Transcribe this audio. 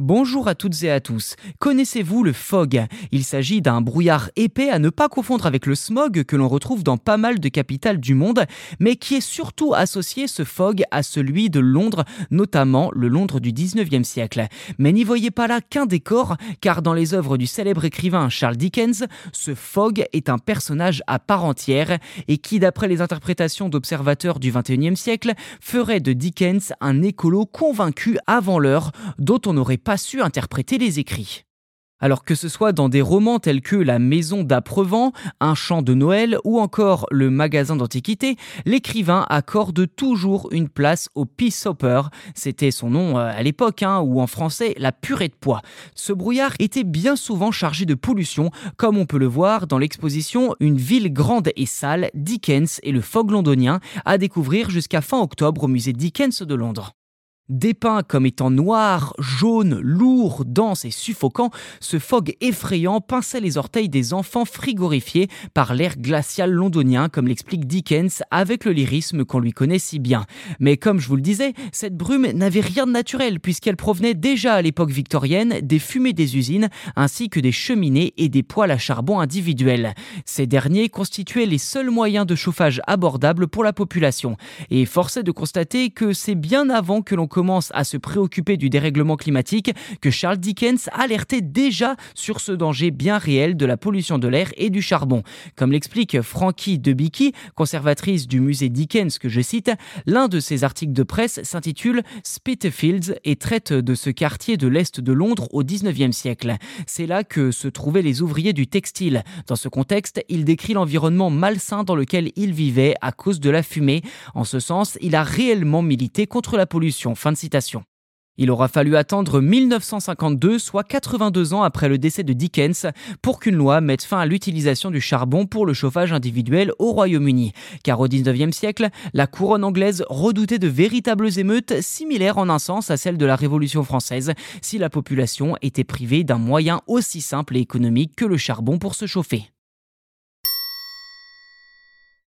Bonjour à toutes et à tous. Connaissez-vous le fog? Il s'agit d'un brouillard épais à ne pas confondre avec le smog que l'on retrouve dans pas mal de capitales du monde, mais qui est surtout associé ce fog à celui de Londres, notamment le Londres du 19e siècle. Mais n'y voyez pas là qu'un décor, car dans les œuvres du célèbre écrivain Charles Dickens, ce fog est un personnage à part entière et qui, d'après les interprétations d'observateurs du 21e siècle, ferait de Dickens un écolo convaincu avant l'heure, dont on n'aurait pas su interpréter les écrits. Alors que ce soit dans des romans tels que La Maison d'Aprevent, Un chant de Noël ou encore Le Magasin d'Antiquité, l'écrivain accorde toujours une place au Peace Hopper, c'était son nom euh, à l'époque, hein, ou en français la purée de pois. Ce brouillard était bien souvent chargé de pollution, comme on peut le voir dans l'exposition Une ville grande et sale, Dickens et le fog londonien, à découvrir jusqu'à fin octobre au musée Dickens de Londres. Dépeint comme étant noir, jaune, lourd, dense et suffocant, ce fog effrayant pinçait les orteils des enfants frigorifiés par l'air glacial londonien, comme l'explique Dickens avec le lyrisme qu'on lui connaît si bien. Mais comme je vous le disais, cette brume n'avait rien de naturel puisqu'elle provenait déjà à l'époque victorienne des fumées des usines ainsi que des cheminées et des poêles à charbon individuels. Ces derniers constituaient les seuls moyens de chauffage abordables pour la population. Et force est de constater que c'est bien avant que l'on commence à se préoccuper du dérèglement climatique que Charles Dickens alertait déjà sur ce danger bien réel de la pollution de l'air et du charbon. Comme l'explique Frankie Debicki, conservatrice du musée Dickens que je cite, l'un de ses articles de presse s'intitule Spitalfields et traite de ce quartier de l'Est de Londres au 19e siècle. C'est là que se trouvaient les ouvriers du textile. Dans ce contexte, il décrit l'environnement malsain dans lequel ils vivaient à cause de la fumée. En ce sens, il a réellement milité contre la pollution. Il aura fallu attendre 1952, soit 82 ans après le décès de Dickens, pour qu'une loi mette fin à l'utilisation du charbon pour le chauffage individuel au Royaume-Uni. Car au 19e siècle, la couronne anglaise redoutait de véritables émeutes similaires en un sens à celles de la Révolution française, si la population était privée d'un moyen aussi simple et économique que le charbon pour se chauffer.